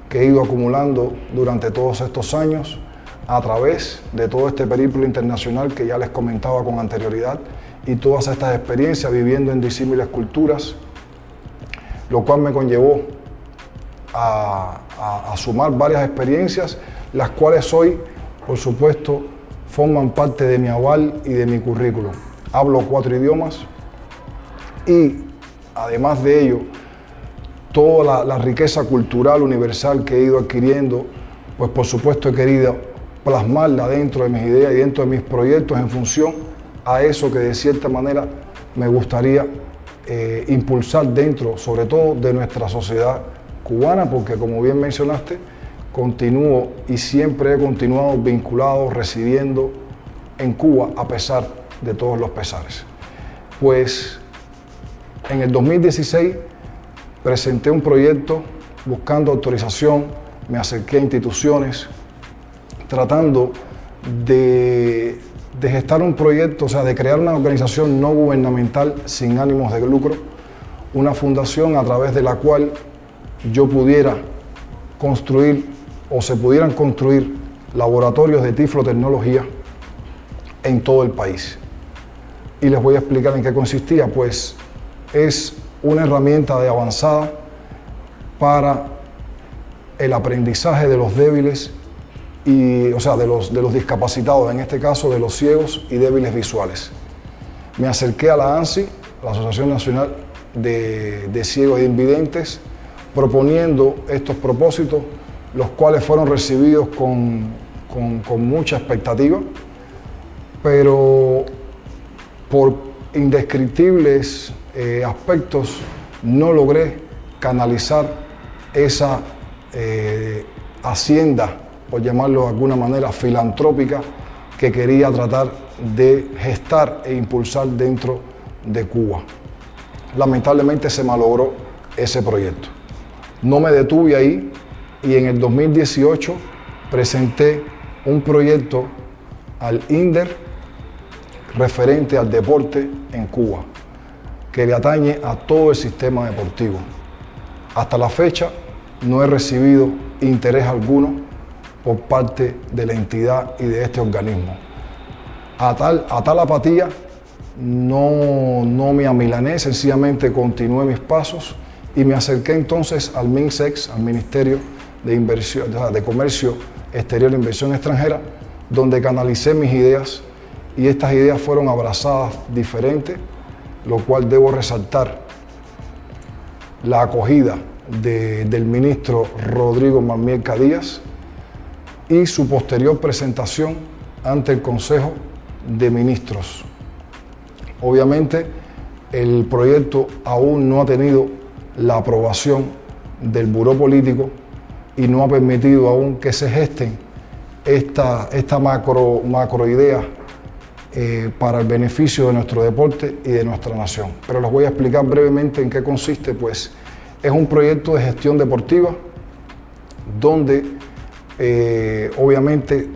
que he ido acumulando durante todos estos años a través de todo este periplo internacional que ya les comentaba con anterioridad y todas estas experiencias viviendo en disímiles culturas, lo cual me conllevó a, a sumar varias experiencias, las cuales hoy, por supuesto, forman parte de mi aval y de mi currículum. Hablo cuatro idiomas, y además de ello, toda la, riqueza cultural universal que he ido adquiriendo, pues por supuesto he querido plasmarla dentro de mis ideas y dentro de mis proyectos en función a eso que de cierta manera me gustaría eh, impulsar dentro, sobre todo de nuestra sociedad cubana, porque como bien mencionaste, continúo y siempre he continuado vinculado, residiendo en Cuba a pesar de todos los pesares. Pues en el 2016 presenté un proyecto buscando autorización, me acerqué a instituciones tratando de, gestar un proyecto, o sea, de crear una organización no gubernamental sin ánimos de lucro, una fundación a través de la cual yo pudiera construir o se pudieran construir laboratorios de tiflotecnología en todo el país. Y les voy a explicar en qué consistía, pues es una herramienta de avanzada para el aprendizaje de los débiles y, o sea, de los, de los discapacitados, en este caso de los ciegos y débiles visuales. Me acerqué a la ANSI, la Asociación Nacional de, de Ciegos e Invidentes, proponiendo estos propósitos, los cuales fueron recibidos con, con, mucha expectativa, pero por indescriptibles eh, aspectos no logré canalizar esa eh, hacienda, por llamarlo de alguna manera, filantrópica que quería tratar de gestar e impulsar dentro de Cuba. Lamentablemente se malogró ese proyecto. No me detuve ahí y en el 2018 presenté un proyecto al INDER referente al deporte en Cuba, que le atañe a todo el sistema deportivo. Hasta la fecha no he recibido interés alguno por parte de la entidad y de este organismo. A tal, a tal apatía no, no me amilané, sencillamente continué mis pasos y me acerqué entonces al MINSEX, al Ministerio de, Inversión, de Comercio Exterior Inversión Extranjera, donde canalicé mis ideas y estas ideas fueron abrazadas diferente, lo cual debo resaltar la acogida del ministro Rodrigo Mamierca Díaz y su posterior presentación ante el Consejo de Ministros. Obviamente, el proyecto aún no ha tenido la aprobación del Buró Político y no ha permitido aún que se gesten esta, esta macro, macro idea eh, para el beneficio de nuestro deporte y de nuestra nación. Pero les voy a explicar brevemente en qué consiste, pues es un proyecto de gestión deportiva donde eh, obviamente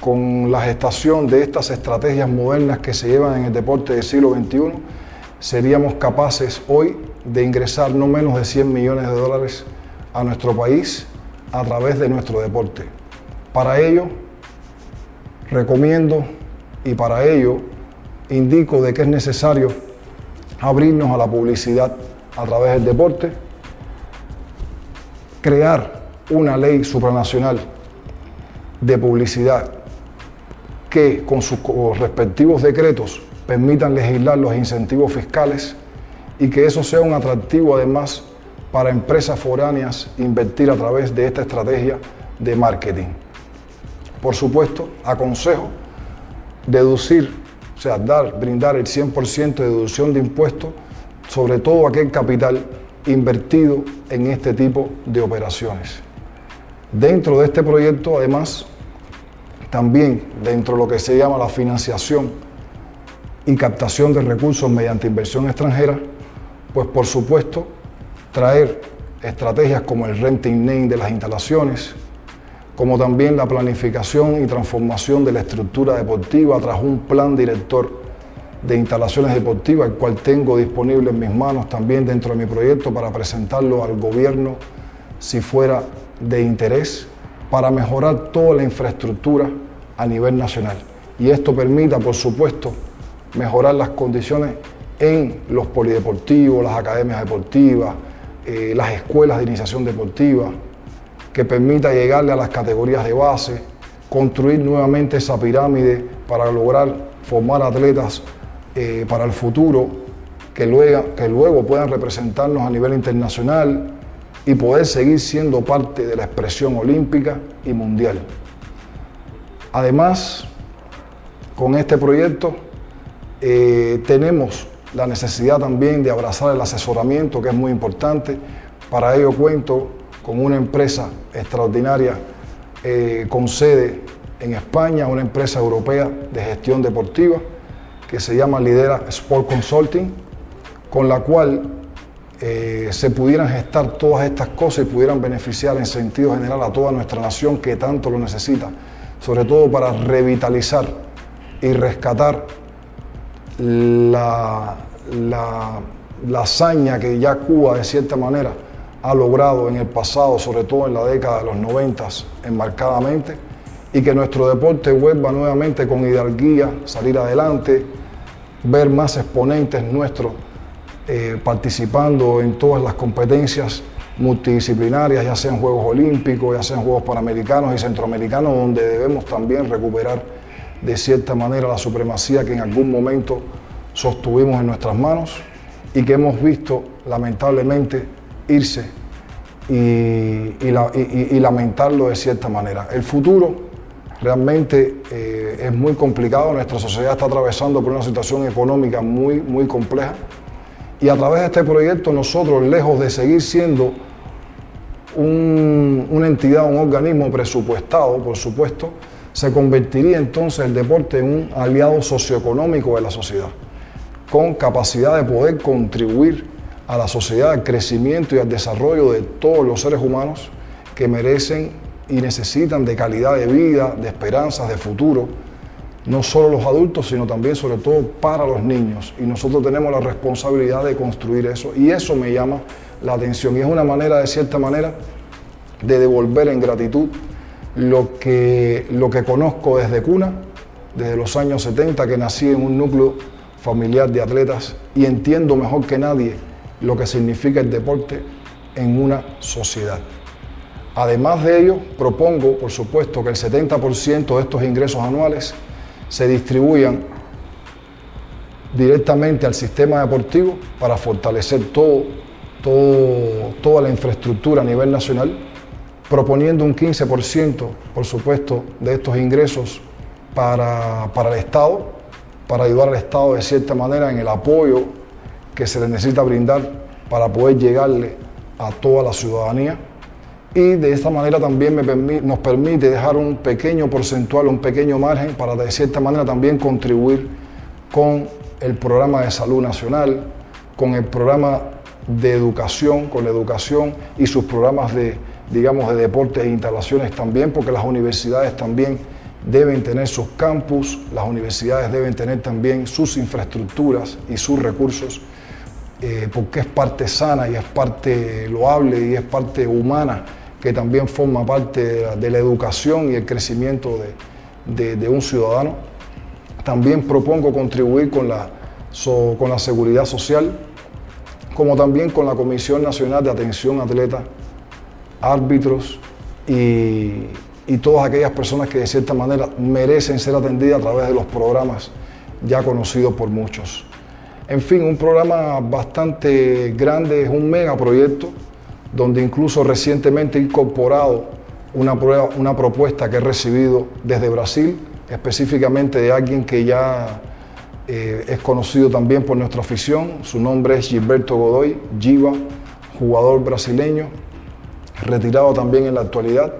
con la gestación de estas estrategias modernas que se llevan en el deporte del siglo XXI, seríamos capaces hoy de ingresar no menos de 100 millones de dólares a nuestro país a través de nuestro deporte. Para ello, recomiendo y para ello indico de que es necesario abrirnos a la publicidad a través del deporte, crear una ley supranacional de publicidad que con sus respectivos decretos permitan legislar los incentivos fiscales y que eso sea un atractivo además para empresas foráneas invertir a través de esta estrategia de marketing. Por supuesto, aconsejo deducir, o sea, dar, brindar el 100% de deducción de impuestos sobre todo aquel capital invertido en este tipo de operaciones. Dentro de este proyecto, además, también dentro de lo que se llama la financiación y captación de recursos mediante inversión extranjera, pues por supuesto traer estrategias como el renting name de las instalaciones, como también la planificación y transformación de la estructura deportiva tras un plan director de instalaciones deportivas, el cual tengo disponible en mis manos también dentro de mi proyecto para presentarlo al gobierno si fuera de interés, para mejorar toda la infraestructura a nivel nacional. Y esto permita, por supuesto, mejorar las condiciones en los polideportivos, las academias deportivas, eh, las escuelas de iniciación deportiva, que permita llegarle a las categorías de base, construir nuevamente esa pirámide para lograr formar atletas eh, para el futuro que luego, que luego puedan representarnos a nivel internacional y poder seguir siendo parte de la expresión olímpica y mundial. Además, con este proyecto eh, tenemos la necesidad también de abrazar el asesoramiento, que es muy importante. Para ello cuento con una empresa extraordinaria eh, con sede en España, una empresa europea de gestión deportiva que se llama Lidera Sport Consulting, con la cual eh, se pudieran gestar todas estas cosas y pudieran beneficiar en sentido general a toda nuestra nación que tanto lo necesita, sobre todo para revitalizar y rescatar la, la, la hazaña que ya Cuba de cierta manera ha logrado en el pasado, sobre todo en la década de los 90, enmarcadamente, y que nuestro deporte vuelva nuevamente con hidalguía, salir adelante, ver más exponentes nuestros eh, participando en todas las competencias multidisciplinarias, ya sean Juegos Olímpicos, ya sean Juegos Panamericanos y Centroamericanos, donde debemos también recuperar de cierta manera la supremacía que en algún momento sostuvimos en nuestras manos y que hemos visto lamentablemente irse y, lamentarlo de cierta manera. El futuro realmente eh, es muy complicado, nuestra sociedad está atravesando por una situación económica muy, muy compleja y a través de este proyecto nosotros, lejos de seguir siendo una entidad, un organismo presupuestado, por supuesto, se convertiría entonces el deporte en un aliado socioeconómico de la sociedad, con capacidad de poder contribuir a la sociedad, al crecimiento y al desarrollo de todos los seres humanos que merecen y necesitan de calidad de vida, de esperanzas, de futuro, no solo los adultos, sino también sobre todo para los niños. Y nosotros tenemos la responsabilidad de construir eso. Y eso me llama la atención. Y es una manera, de cierta manera, de devolver en gratitud lo que, lo que conozco desde cuna, desde los años 70, que nací en un núcleo familiar de atletas y entiendo mejor que nadie lo que significa el deporte en una sociedad. Además de ello, propongo, por supuesto, que el 70% de estos ingresos anuales se distribuyan directamente al sistema deportivo para fortalecer todo, toda la infraestructura a nivel nacional, proponiendo un 15%, por supuesto, de estos ingresos para, para el Estado, para ayudar al Estado de cierta manera en el apoyo que se le necesita brindar para poder llegarle a toda la ciudadanía. Y de esta manera también nos permite dejar un pequeño porcentual, un pequeño margen para de cierta manera también contribuir con el programa de salud nacional, con el programa de educación, con la educación y sus programas de, digamos, de deportes e instalaciones también, porque las universidades también deben tener sus campus, las universidades deben tener también sus infraestructuras y sus recursos, eh, porque es parte sana y es parte loable y es parte humana que también forma parte de la, educación y el crecimiento de, un ciudadano. También propongo contribuir con la, con la seguridad social, como también con la Comisión Nacional de Atención Atleta, árbitros y, y todas aquellas personas que de cierta manera merecen ser atendidas a través de los programas ya conocidos por muchos. En fin, un programa bastante grande, es un megaproyecto donde incluso recientemente he incorporado una, una propuesta que he recibido desde Brasil, específicamente de alguien que ya eh, es conocido también por nuestra afición. Su nombre es Gilberto Godoy, Giva, jugador brasileño, retirado también en la actualidad,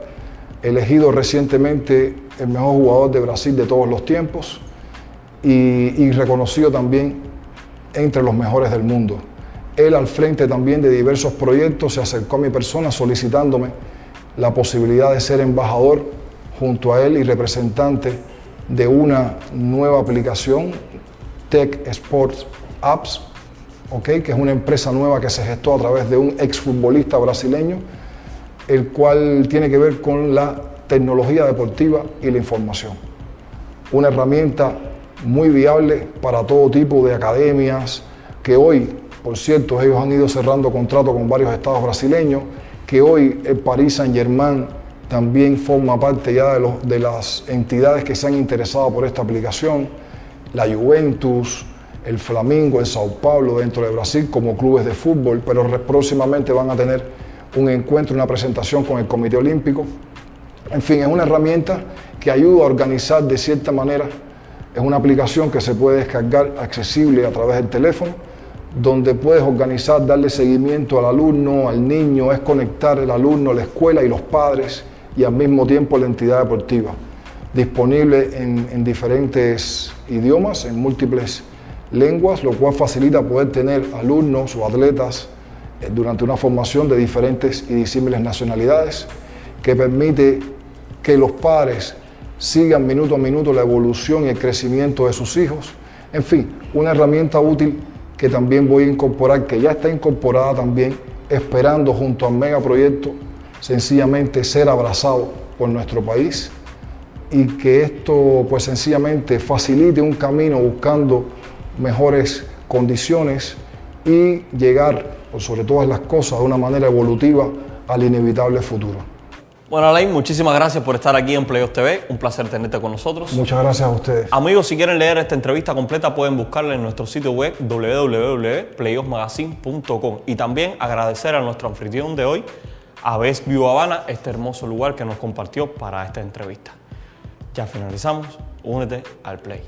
elegido recientemente el mejor jugador de Brasil de todos los tiempos y, reconocido también entre los mejores del mundo. Él al frente también de diversos proyectos se acercó a mi persona solicitándome la posibilidad de ser embajador junto a él y representante de una nueva aplicación, Tech Sports Apps, okay, que es una empresa nueva que se gestó a través de un exfutbolista brasileño, el cual tiene que ver con la tecnología deportiva y la información. Una herramienta muy viable para todo tipo de academias que hoy por cierto, ellos han ido cerrando contratos con varios estados brasileños, que hoy el Paris Saint-Germain también forma parte ya de, de las entidades que se han interesado por esta aplicación, la Juventus, el Flamengo, el Sao Paulo dentro de Brasil como clubes de fútbol, pero próximamente van a tener un encuentro, una presentación con el Comité Olímpico. En fin, es una herramienta que ayuda a organizar de cierta manera. Es una aplicación que se puede descargar accesible a través del teléfono donde puedes organizar, darle seguimiento al alumno, al niño, es conectar el alumno, la escuela y los padres y al mismo tiempo la entidad deportiva. Disponible en, diferentes idiomas, en múltiples lenguas, lo cual facilita poder tener alumnos o atletas durante una formación de diferentes y disímiles nacionalidades, que permite que los padres sigan minuto a minuto la evolución y el crecimiento de sus hijos. En fin, una herramienta útil que también voy a incorporar, que ya está incorporada también, esperando junto al megaproyecto sencillamente ser abrazado por nuestro país y que esto pues sencillamente facilite un camino buscando mejores condiciones y llegar, por sobre todas las cosas, de una manera evolutiva al inevitable futuro. Bueno, Alain, muchísimas gracias por estar aquí en Playoffs TV. Un placer tenerte con nosotros. Muchas gracias a ustedes. Amigos, si quieren leer esta entrevista completa, pueden buscarla en nuestro sitio web www.playoffsmagazine.com. Y también agradecer a nuestro anfitrión de hoy, a Best View Habana, este hermoso lugar que nos compartió para esta entrevista. Ya finalizamos. Únete al Play.